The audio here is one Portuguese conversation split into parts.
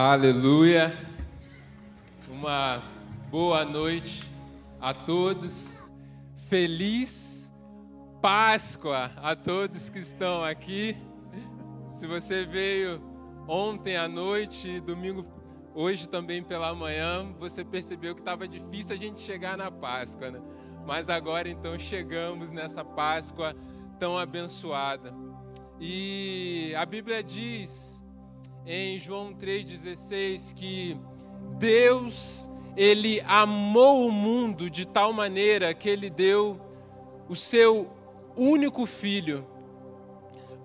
Aleluia. Uma boa noite a todos. Feliz Páscoa a todos que estão aqui. Se você veio ontem à noite, domingo, hoje também pela manhã, você percebeu que estava difícil a gente chegar na Páscoa, né? Mas agora então chegamos nessa Páscoa tão abençoada. E a Bíblia diz em João 3,16 que Deus, ele amou o mundo de tal maneira que ele deu o seu único filho,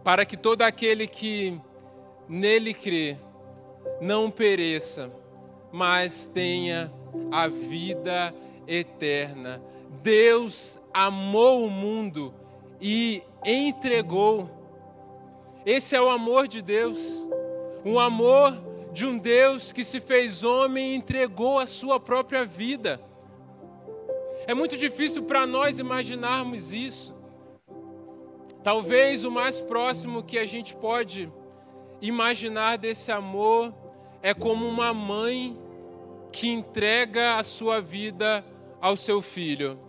para que todo aquele que nele crê não pereça, mas tenha a vida eterna. Deus amou o mundo e entregou. Esse é o amor de Deus um amor de um Deus que se fez homem e entregou a sua própria vida. É muito difícil para nós imaginarmos isso. Talvez o mais próximo que a gente pode imaginar desse amor é como uma mãe que entrega a sua vida ao seu filho.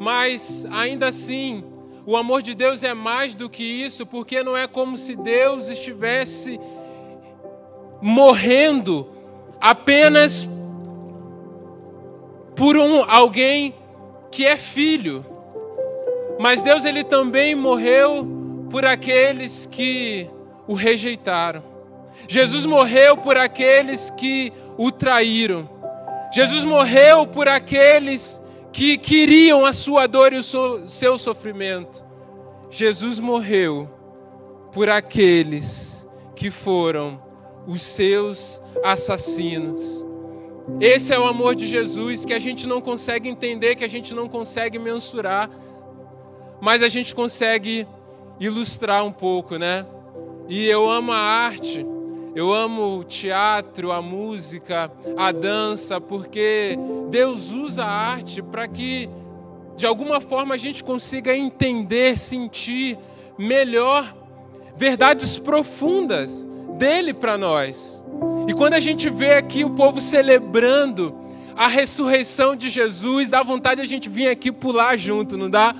Mas ainda assim, o amor de Deus é mais do que isso, porque não é como se Deus estivesse morrendo apenas por um alguém que é filho. Mas Deus ele também morreu por aqueles que o rejeitaram. Jesus morreu por aqueles que o traíram. Jesus morreu por aqueles que queriam a sua dor e o seu sofrimento. Jesus morreu por aqueles que foram os seus assassinos. Esse é o amor de Jesus que a gente não consegue entender, que a gente não consegue mensurar, mas a gente consegue ilustrar um pouco, né? E eu amo a arte eu amo o teatro, a música, a dança, porque Deus usa a arte para que, de alguma forma, a gente consiga entender, sentir melhor verdades profundas dele para nós. E quando a gente vê aqui o povo celebrando a ressurreição de Jesus, dá vontade a gente vir aqui pular junto, não dá?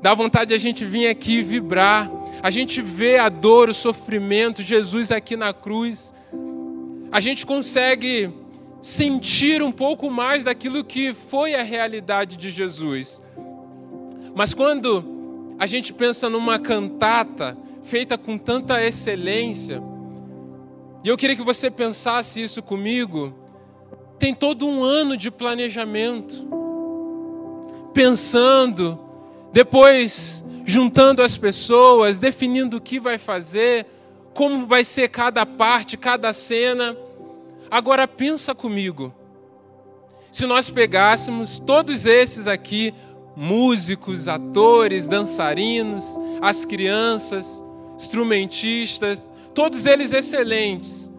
Dá vontade a gente vir aqui vibrar a gente vê a dor, o sofrimento, Jesus aqui na cruz, a gente consegue sentir um pouco mais daquilo que foi a realidade de Jesus. Mas quando a gente pensa numa cantata feita com tanta excelência, e eu queria que você pensasse isso comigo, tem todo um ano de planejamento, pensando, depois juntando as pessoas, definindo o que vai fazer, como vai ser cada parte, cada cena. Agora pensa comigo. Se nós pegássemos todos esses aqui, músicos, atores, dançarinos, as crianças, instrumentistas, todos eles excelentes,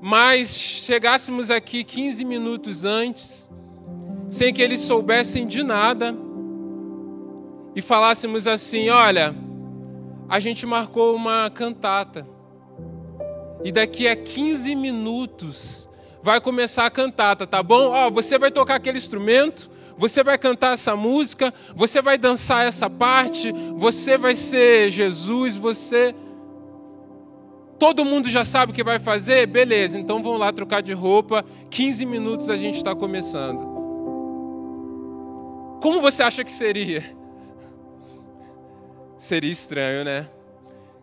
mas chegássemos aqui 15 minutos antes, sem que eles soubessem de nada, e falássemos assim: olha, a gente marcou uma cantata, e daqui a 15 minutos vai começar a cantata, tá bom? Ó, você vai tocar aquele instrumento, você vai cantar essa música, você vai dançar essa parte, você vai ser Jesus, você. Todo mundo já sabe o que vai fazer? Beleza, então vamos lá trocar de roupa. 15 minutos a gente está começando. Como você acha que seria? Seria estranho, né?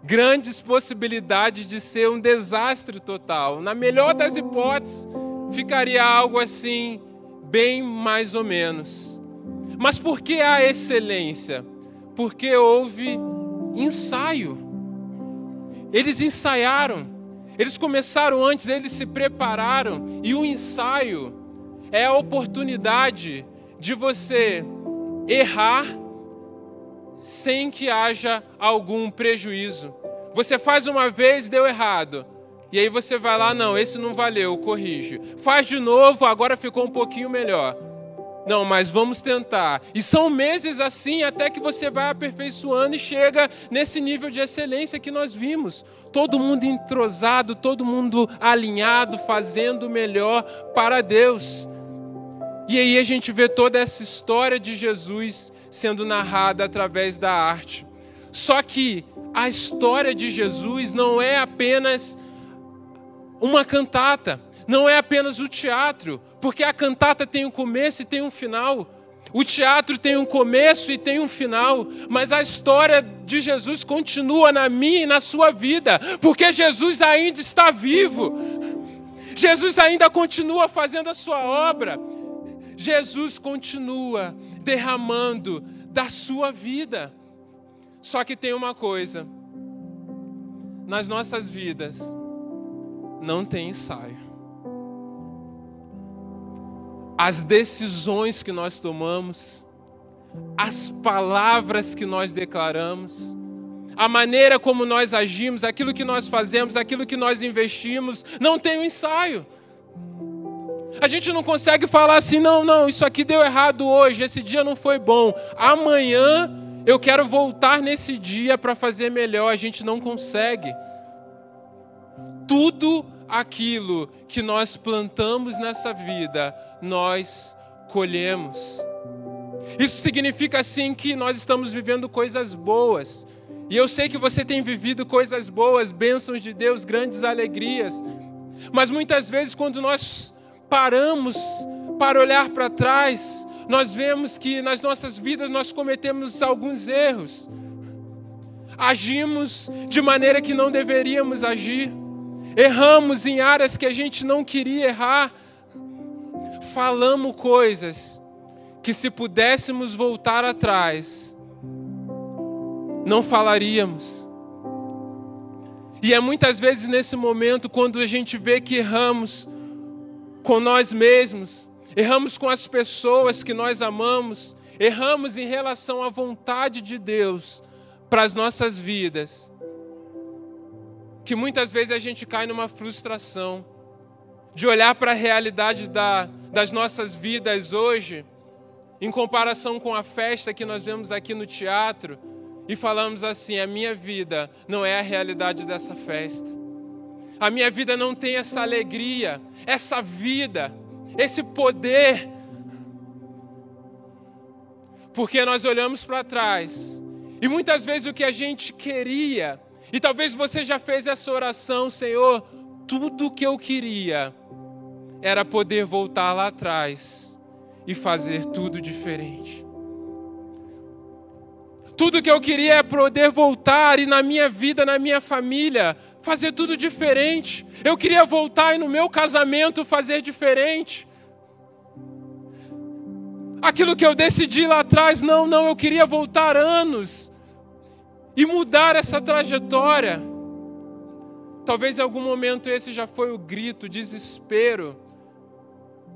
Grandes possibilidades de ser um desastre total. Na melhor das hipóteses, ficaria algo assim, bem mais ou menos. Mas por que a excelência? Porque houve ensaio. Eles ensaiaram. Eles começaram antes, eles se prepararam. E o ensaio é a oportunidade de você errar sem que haja algum prejuízo. Você faz uma vez, deu errado. E aí você vai lá, não, esse não valeu, corrige. Faz de novo, agora ficou um pouquinho melhor. Não, mas vamos tentar. E são meses assim até que você vai aperfeiçoando e chega nesse nível de excelência que nós vimos. Todo mundo entrosado, todo mundo alinhado, fazendo o melhor para Deus. E aí a gente vê toda essa história de Jesus sendo narrada através da arte. Só que a história de Jesus não é apenas uma cantata, não é apenas o teatro, porque a cantata tem um começo e tem um final. O teatro tem um começo e tem um final, mas a história de Jesus continua na minha e na sua vida, porque Jesus ainda está vivo. Jesus ainda continua fazendo a sua obra. Jesus continua derramando da sua vida. Só que tem uma coisa: nas nossas vidas não tem ensaio. As decisões que nós tomamos, as palavras que nós declaramos, a maneira como nós agimos, aquilo que nós fazemos, aquilo que nós investimos, não tem um ensaio. A gente não consegue falar assim, não, não, isso aqui deu errado hoje, esse dia não foi bom. Amanhã eu quero voltar nesse dia para fazer melhor. A gente não consegue. Tudo aquilo que nós plantamos nessa vida, nós colhemos. Isso significa assim que nós estamos vivendo coisas boas. E eu sei que você tem vivido coisas boas, bênçãos de Deus, grandes alegrias. Mas muitas vezes, quando nós paramos para olhar para trás, nós vemos que nas nossas vidas nós cometemos alguns erros. Agimos de maneira que não deveríamos agir. Erramos em áreas que a gente não queria errar. Falamos coisas que se pudéssemos voltar atrás, não falaríamos. E é muitas vezes nesse momento, quando a gente vê que erramos, com nós mesmos, erramos com as pessoas que nós amamos, erramos em relação à vontade de Deus para as nossas vidas. Que muitas vezes a gente cai numa frustração de olhar para a realidade da, das nossas vidas hoje, em comparação com a festa que nós vemos aqui no teatro, e falamos assim: a minha vida não é a realidade dessa festa. A minha vida não tem essa alegria, essa vida, esse poder. Porque nós olhamos para trás e muitas vezes o que a gente queria, e talvez você já fez essa oração, Senhor, tudo que eu queria era poder voltar lá atrás e fazer tudo diferente. Tudo que eu queria é poder voltar e na minha vida, na minha família, fazer tudo diferente. Eu queria voltar e no meu casamento fazer diferente. Aquilo que eu decidi lá atrás, não, não, eu queria voltar anos e mudar essa trajetória. Talvez em algum momento esse já foi o grito, desespero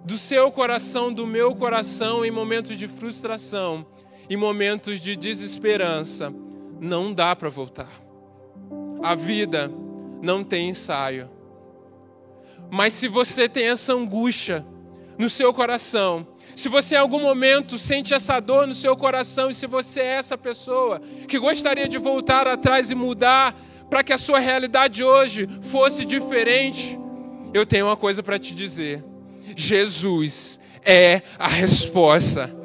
do seu coração, do meu coração em momentos de frustração, em momentos de desesperança. Não dá para voltar. A vida não tem ensaio. Mas se você tem essa angústia no seu coração, se você em algum momento sente essa dor no seu coração e se você é essa pessoa que gostaria de voltar atrás e mudar para que a sua realidade hoje fosse diferente, eu tenho uma coisa para te dizer. Jesus é a resposta.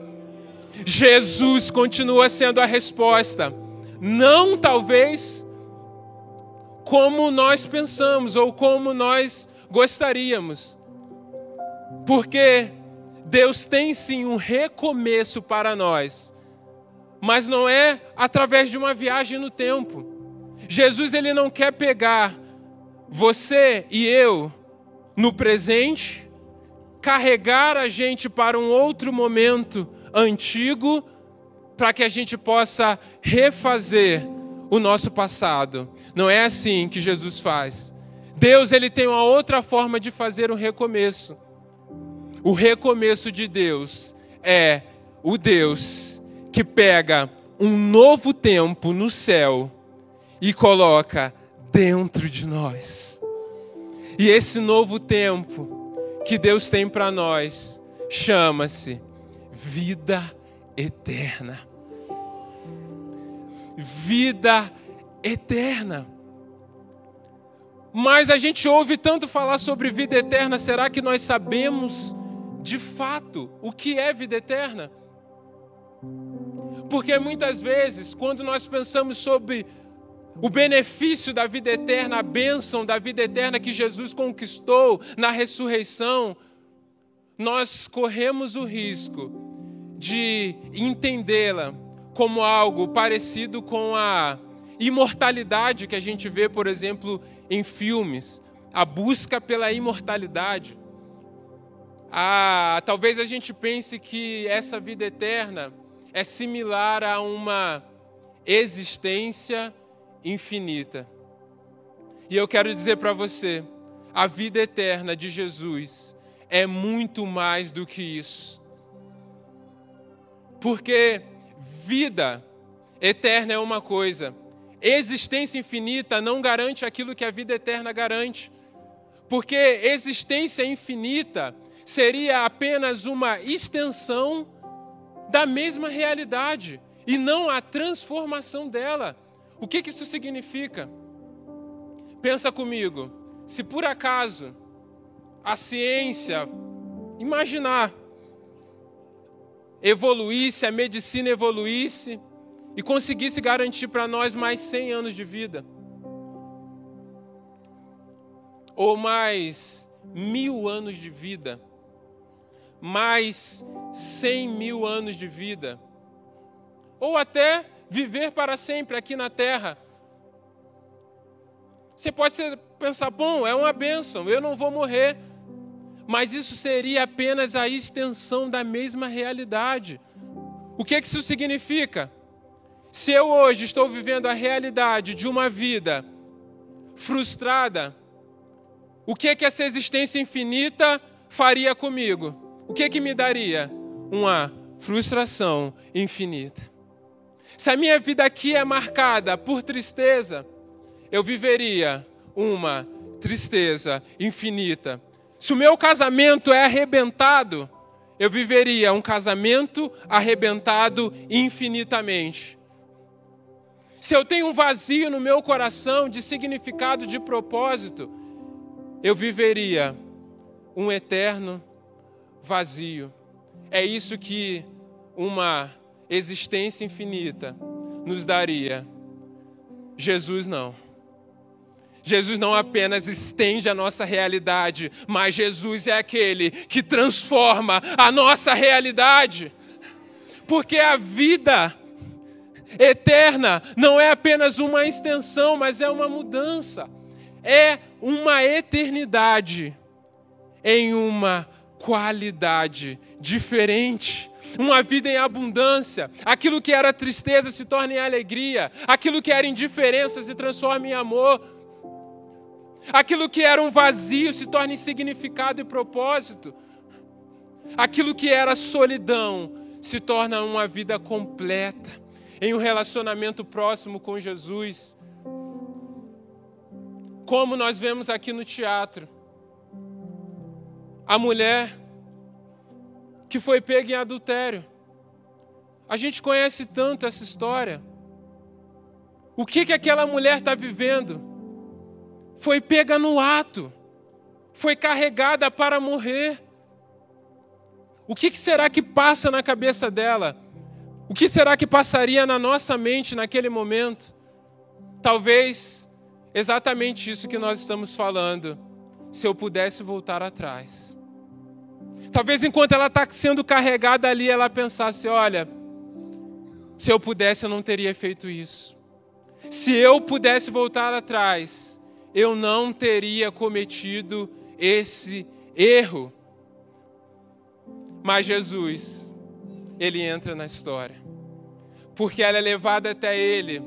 Jesus continua sendo a resposta. Não talvez como nós pensamos ou como nós gostaríamos. Porque Deus tem sim um recomeço para nós, mas não é através de uma viagem no tempo. Jesus ele não quer pegar você e eu no presente, carregar a gente para um outro momento antigo, para que a gente possa refazer o nosso passado. Não é assim que Jesus faz. Deus ele tem uma outra forma de fazer o recomeço. O recomeço de Deus é o Deus que pega um novo tempo no céu e coloca dentro de nós. E esse novo tempo que Deus tem para nós chama-se vida eterna. Vida eterna. Mas a gente ouve tanto falar sobre vida eterna, será que nós sabemos de fato o que é vida eterna? Porque muitas vezes, quando nós pensamos sobre o benefício da vida eterna, a bênção da vida eterna que Jesus conquistou na ressurreição, nós corremos o risco de entendê-la como algo parecido com a imortalidade que a gente vê, por exemplo, em filmes, a busca pela imortalidade. Ah, talvez a gente pense que essa vida eterna é similar a uma existência infinita. E eu quero dizer para você, a vida eterna de Jesus é muito mais do que isso. Porque vida eterna é uma coisa, existência infinita não garante aquilo que a vida eterna garante. Porque existência infinita seria apenas uma extensão da mesma realidade e não a transformação dela. O que, isso significa? Pensa comigo, se por acaso a ciência, imaginar, evoluísse, a medicina evoluísse e conseguisse garantir para nós mais 100 anos de vida, ou mais mil anos de vida, mais 100 mil anos de vida, ou até viver para sempre aqui na terra. Você pode pensar, bom, é uma bênção, eu não vou morrer. Mas isso seria apenas a extensão da mesma realidade. O que, que isso significa? Se eu hoje estou vivendo a realidade de uma vida frustrada, o que que essa existência infinita faria comigo? O que que me daria? Uma frustração infinita. Se a minha vida aqui é marcada por tristeza, eu viveria uma tristeza infinita. Se o meu casamento é arrebentado, eu viveria um casamento arrebentado infinitamente. Se eu tenho um vazio no meu coração de significado, de propósito, eu viveria um eterno vazio. É isso que uma existência infinita nos daria. Jesus não. Jesus não apenas estende a nossa realidade, mas Jesus é aquele que transforma a nossa realidade. Porque a vida eterna não é apenas uma extensão, mas é uma mudança. É uma eternidade em uma qualidade diferente uma vida em abundância. Aquilo que era tristeza se torna em alegria, aquilo que era indiferença se transforma em amor. Aquilo que era um vazio se torna em significado e propósito. Aquilo que era solidão se torna uma vida completa, em um relacionamento próximo com Jesus. Como nós vemos aqui no teatro, a mulher que foi pega em adultério. A gente conhece tanto essa história. O que que aquela mulher está vivendo? Foi pega no ato, foi carregada para morrer. O que, será que passa na cabeça dela? O que será que passaria na nossa mente naquele momento? Talvez exatamente isso que nós estamos falando. Se eu pudesse voltar atrás. Talvez enquanto ela está sendo carregada ali, ela pensasse: olha, se eu pudesse, eu não teria feito isso. Se eu pudesse voltar atrás, eu não teria cometido esse erro. Mas Jesus, ele entra na história, porque ela é levada até ele.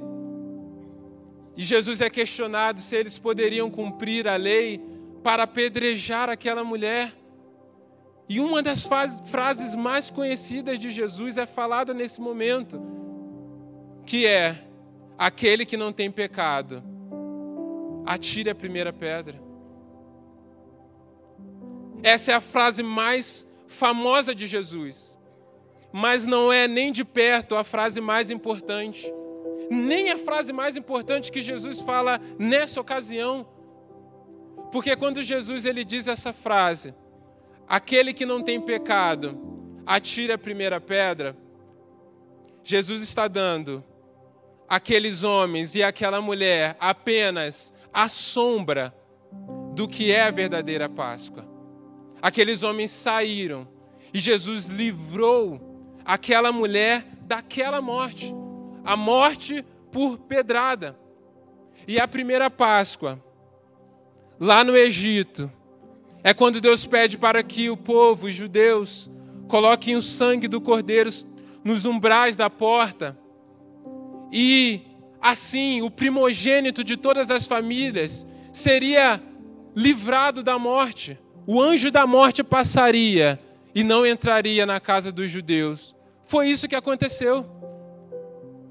E Jesus é questionado se eles poderiam cumprir a lei para apedrejar aquela mulher. E uma das frases mais conhecidas de Jesus é falada nesse momento, que é: aquele que não tem pecado, atire a primeira pedra. Essa é a frase mais famosa de Jesus. mas não é nem de perto a frase mais importante. Nem a frase mais importante que Jesus fala nessa ocasião. Porque quando Jesus ele diz essa frase, aquele que não tem pecado, atire a primeira pedra, Jesus está dando aqueles homens e aquela mulher apenas a sombra do que é a verdadeira Páscoa. Aqueles homens saíram e Jesus livrou aquela mulher daquela morte, a morte por pedrada. E a primeira Páscoa, lá no Egito, é quando Deus pede para que o povo, os judeus, coloquem o sangue do cordeiro nos umbrais da porta. E assim, o primogênito de todas as famílias seria livrado da morte. O anjo da morte passaria e não entraria na casa dos judeus. Foi isso que aconteceu.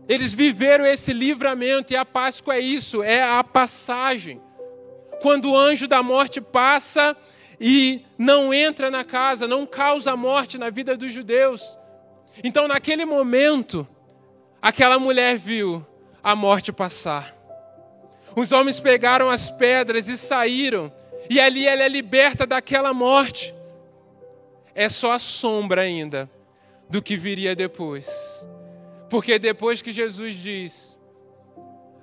Eles viveram esse livramento e a Páscoa é isso, é a passagem. Quando o anjo da morte passa e não entra na casa, não causa morte na vida dos judeus. Então, naquele momento, aquela mulher viu a morte passar. Os homens pegaram as pedras e saíram, e ali ela é liberta daquela morte. É só a sombra ainda do que viria depois. Porque depois que Jesus diz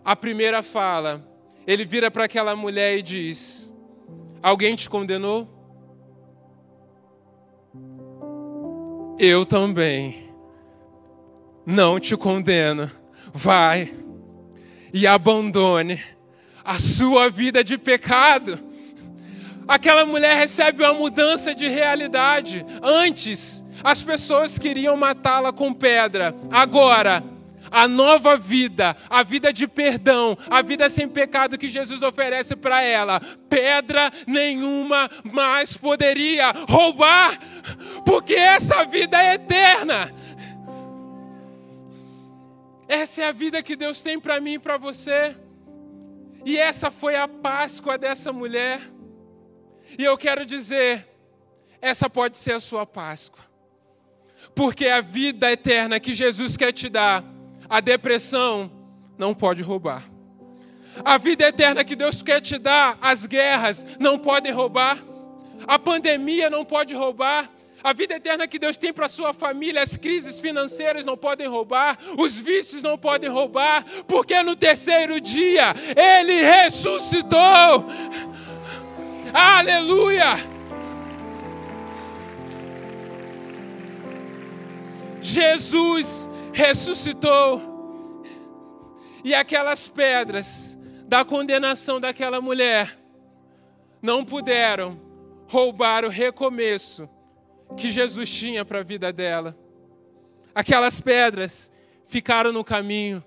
a primeira fala, ele vira para aquela mulher e diz: Alguém te condenou? Eu também não te condeno. Vai e abandone a sua vida de pecado. Aquela mulher recebe uma mudança de realidade. Antes, as pessoas queriam matá-la com pedra. Agora, a nova vida, a vida de perdão, a vida sem pecado que Jesus oferece para ela, pedra nenhuma mais poderia roubar, porque essa vida é eterna. Essa é a vida que Deus tem para mim e para você. E essa foi a Páscoa dessa mulher. E eu quero dizer, essa pode ser a sua Páscoa. Porque a vida eterna que Jesus quer te dar, a depressão não pode roubar. A vida eterna que Deus quer te dar, as guerras não podem roubar. A pandemia não pode roubar. A vida eterna que Deus tem para a sua família, as crises financeiras não podem roubar, os vícios não podem roubar, porque no terceiro dia Ele ressuscitou. Aleluia! Jesus ressuscitou. E aquelas pedras da condenação daquela mulher não puderam roubar o recomeço que Jesus tinha para a vida dela. Aquelas pedras ficaram no caminho.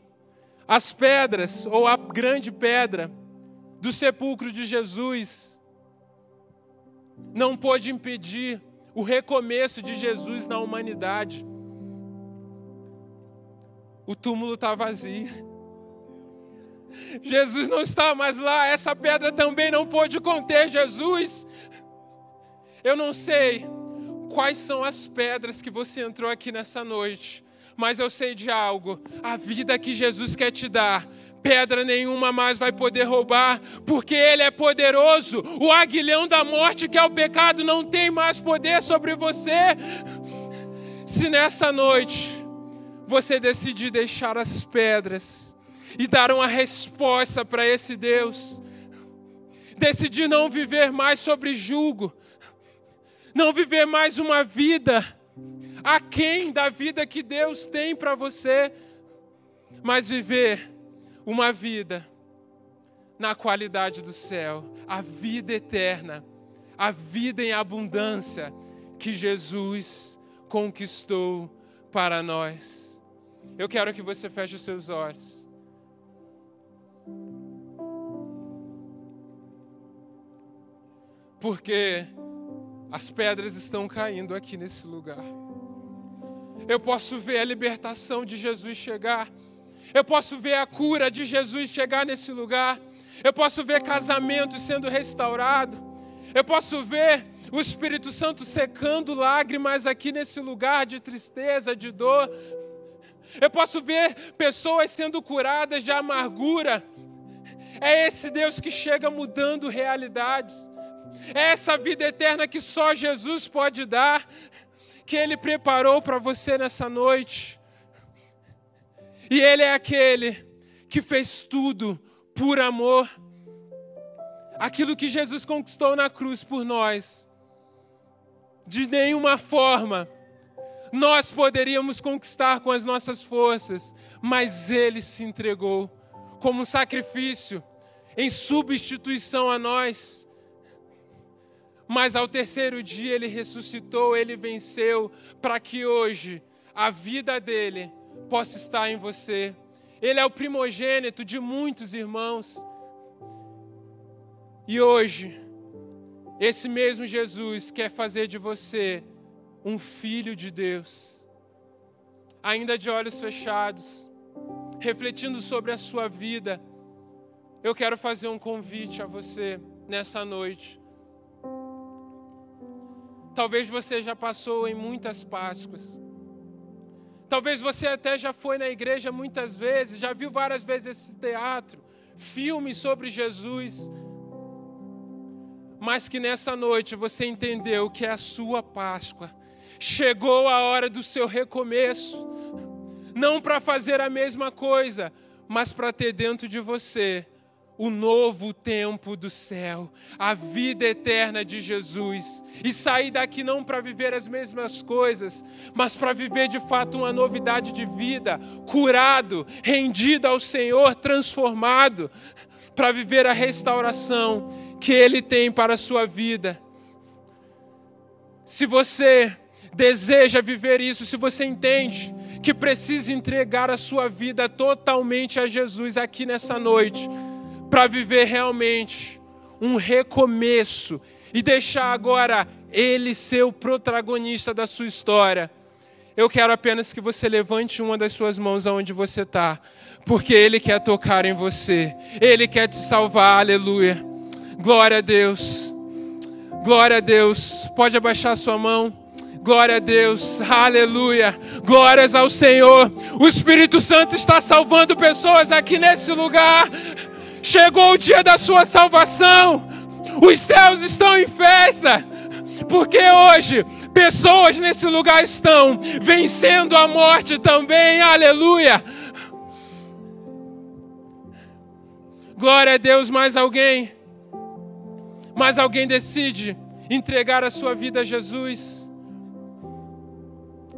As pedras, ou a grande pedra do sepulcro de Jesus, não pôde impedir o recomeço de Jesus na humanidade. O túmulo está vazio. Jesus não está mais lá, essa pedra também não pôde conter Jesus. Eu não sei quais são as pedras que você entrou aqui nessa noite, mas eu sei de algo: a vida que Jesus quer te dar, pedra nenhuma mais vai poder roubar, porque Ele é poderoso. O aguilhão da morte, que é o pecado, não tem mais poder sobre você. Se nessa noite você decidir deixar as pedras e dar uma resposta para esse Deus, decidir não viver mais sobre julgo, não viver mais uma vida aquém da vida que Deus tem para você, mas viver uma vida na qualidade do céu, a vida eterna, a vida em abundância que Jesus conquistou para nós. Eu quero que você feche os seus olhos. Porque as pedras estão caindo aqui nesse lugar. Eu posso ver a libertação de Jesus chegar. Eu posso ver a cura de Jesus chegar nesse lugar. Eu posso ver casamento sendo restaurado. Eu posso ver o Espírito Santo secando lágrimas aqui nesse lugar de tristeza, de dor. Eu posso ver pessoas sendo curadas de amargura. É esse Deus que chega mudando realidades. É essa vida eterna que só Jesus pode dar, que Ele preparou para você nessa noite. E Ele é aquele que fez tudo por amor. Aquilo que Jesus conquistou na cruz por nós, de nenhuma forma nós poderíamos conquistar com as nossas forças, mas Ele se entregou como sacrifício, em substituição a nós. Mas ao terceiro dia Ele ressuscitou, Ele venceu, para que hoje a vida dele possa estar em você. Ele é o primogênito de muitos irmãos. E hoje, esse mesmo Jesus quer fazer de você um filho de Deus. Ainda de olhos fechados, refletindo sobre a sua vida, eu quero fazer um convite a você nessa noite. Talvez você já passou em muitas Páscoas. Talvez você até já foi na igreja muitas vezes, já viu várias vezes esse teatro, filmes sobre Jesus. Mas que nessa noite você entendeu que é a sua Páscoa. Chegou a hora do seu recomeço. Não para fazer a mesma coisa, mas para ter dentro de você o novo tempo do céu, a vida eterna de Jesus, e sair daqui não para viver as mesmas coisas, mas para viver de fato uma novidade de vida, curado, rendido ao Senhor, transformado, para viver a restauração que Ele tem para a sua vida. Se você deseja viver isso, se você entende que precisa entregar a sua vida totalmente a Jesus aqui nessa noite, para viver realmente um recomeço e deixar agora Ele ser o protagonista da sua história. Eu quero apenas que você levante uma das suas mãos aonde você está, porque Ele quer tocar em você, Ele quer te salvar, aleluia. Glória a Deus, glória a Deus. Pode abaixar sua mão. Glória a Deus, aleluia, glórias ao Senhor. O Espírito Santo está salvando pessoas aqui nesse lugar. Chegou o dia da sua salvação. Os céus estão em festa. Porque hoje pessoas nesse lugar estão vencendo a morte também. Aleluia. Glória a Deus, mais alguém? Mais alguém decide entregar a sua vida a Jesus?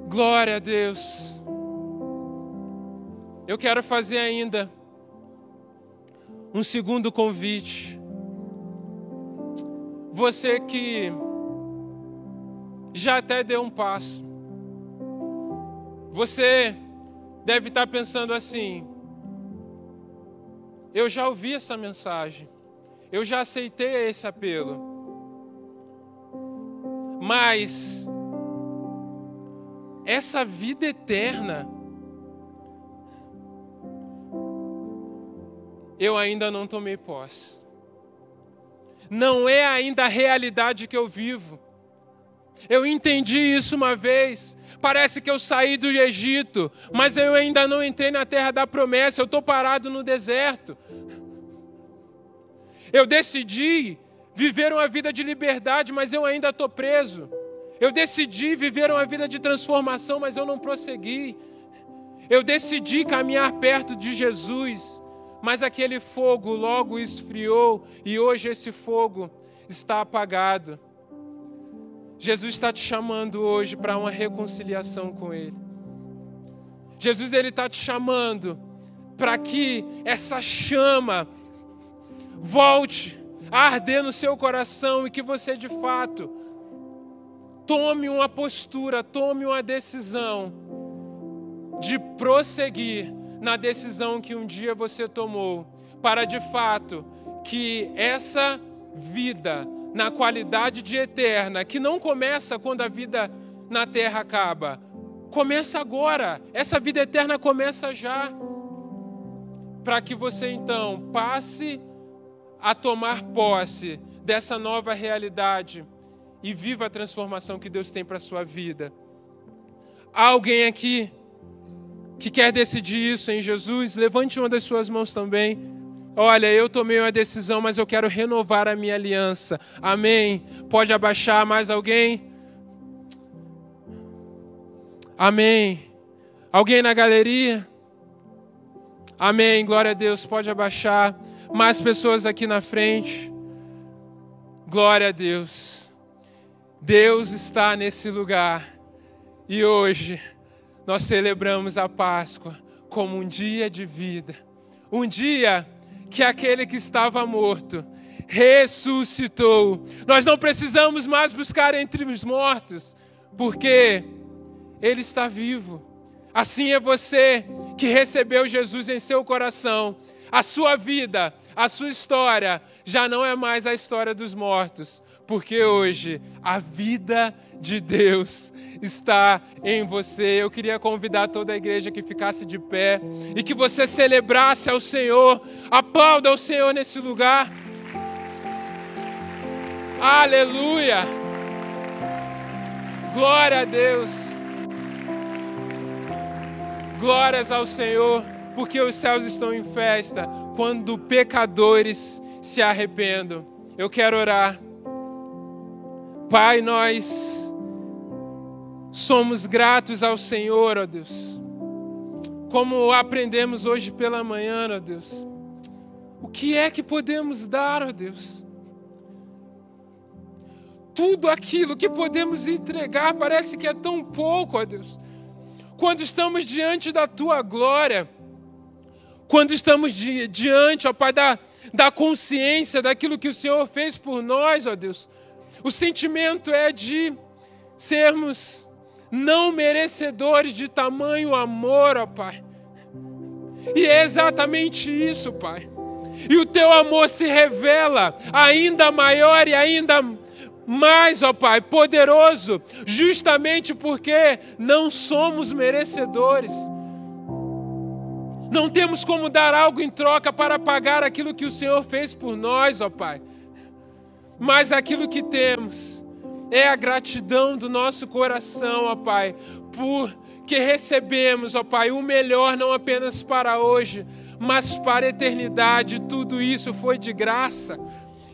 Glória a Deus. Eu quero fazer ainda um segundo convite. Você que já até deu um passo, você deve estar pensando assim: eu já ouvi essa mensagem, eu já aceitei esse apelo, mas essa vida eterna, eu ainda não tomei posse. Não é ainda a realidade que eu vivo. Eu entendi isso uma vez. Parece que eu saí do Egito, mas eu ainda não entrei na terra da promessa. Eu estou parado no deserto. Eu decidi viver uma vida de liberdade, mas eu ainda estou preso. Eu decidi viver uma vida de transformação, mas eu não prossegui. Eu decidi caminhar perto de Jesus, mas aquele fogo logo esfriou e hoje esse fogo está apagado. Jesus está te chamando hoje para uma reconciliação com Ele. Jesus ele está te chamando para que essa chama volte a arder no seu coração e que você de fato tome uma postura, tome uma decisão de prosseguir na decisão que um dia você tomou, para de fato que essa vida na qualidade de eterna, que não começa quando a vida na terra acaba, começa agora. Essa vida eterna começa já. Para que você então passe a tomar posse dessa nova realidade e viva a transformação que Deus tem para a sua vida. Há alguém aqui que quer decidir isso em Jesus? Levante uma das suas mãos também. Olha, eu tomei uma decisão, mas eu quero renovar a minha aliança. Amém. Pode abaixar mais alguém? Amém. Alguém na galeria? Amém. Glória a Deus. Pode abaixar. Mais pessoas aqui na frente. Glória a Deus. Deus está nesse lugar. E hoje nós celebramos a Páscoa como um dia de vida. Um dia que aquele que estava morto ressuscitou. Nós não precisamos mais buscar entre os mortos, porque ele está vivo. Assim é você que recebeu Jesus em seu coração. A sua vida, a sua história já não é mais a história dos mortos, porque hoje a vida Deus está em você. Eu queria convidar toda a igreja que ficasse de pé e que você celebrasse ao Senhor, aplauda ao Senhor nesse lugar. Aleluia! Glória a Deus. Glórias ao Senhor, porque os céus estão em festa quando pecadores se arrependam. Eu quero orar. Pai, nós somos gratos ao Senhor, ó Deus. Como aprendemos hoje pela manhã, ó Deus. O que é que podemos dar, ó Deus? Tudo aquilo que podemos entregar parece que é tão pouco, ó Deus. Quando estamos diante da tua glória, quando estamos diante, ó Pai, da, da consciência daquilo que o Senhor fez por nós, ó Deus o sentimento é de sermos não merecedores de tamanho amor, ó Pai. E é exatamente isso, Pai. E o teu amor se revela ainda maior e ainda mais, ó Pai, poderoso, justamente porque não somos merecedores. Não temos como dar algo em troca para pagar aquilo que o Senhor fez por nós, ó Pai mas aquilo que temos é a gratidão do nosso coração, ó Pai, por que recebemos, ó Pai, o melhor não apenas para hoje, mas para a eternidade. Tudo isso foi de graça.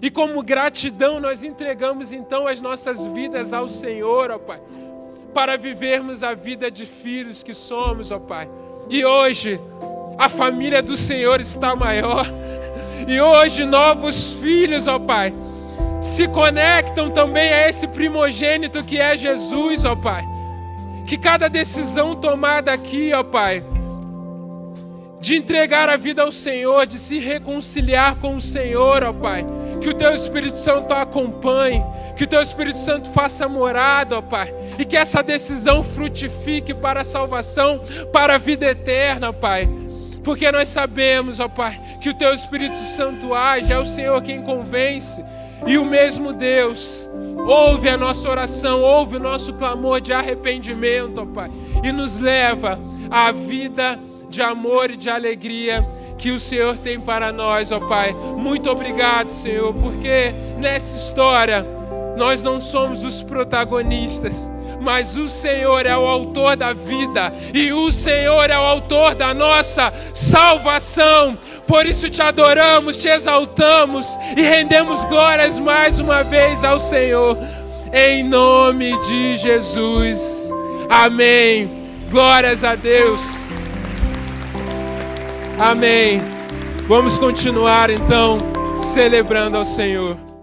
E como gratidão, nós entregamos então as nossas vidas ao Senhor, ó Pai, para vivermos a vida de filhos que somos, ó Pai. E hoje, a família do Senhor está maior. E hoje, novos filhos, ó Pai, se conectam também a esse primogênito que é Jesus, ó Pai. Que cada decisão tomada aqui, ó Pai, de entregar a vida ao Senhor, de se reconciliar com o Senhor, ó Pai. Que o Teu Espírito Santo acompanhe, que o Teu Espírito Santo faça morada, ó Pai, e que essa decisão frutifique para a salvação, para a vida eterna, Pai. Porque nós sabemos, ó Pai, que o Teu Espírito Santo age, é o Senhor quem convence, e o mesmo Deus ouve a nossa oração, ouve o nosso clamor de arrependimento, ó Pai, e nos leva à vida de amor e de alegria que o Senhor tem para nós, ó Pai. Muito obrigado, Senhor, porque nessa história nós não somos os protagonistas, mas o Senhor é o autor da vida e o Senhor é o autor da nossa salvação. Por isso te adoramos, te exaltamos e rendemos glórias mais uma vez ao Senhor, em nome de Jesus. Amém. Glórias a Deus. Amém. Vamos continuar então celebrando ao Senhor.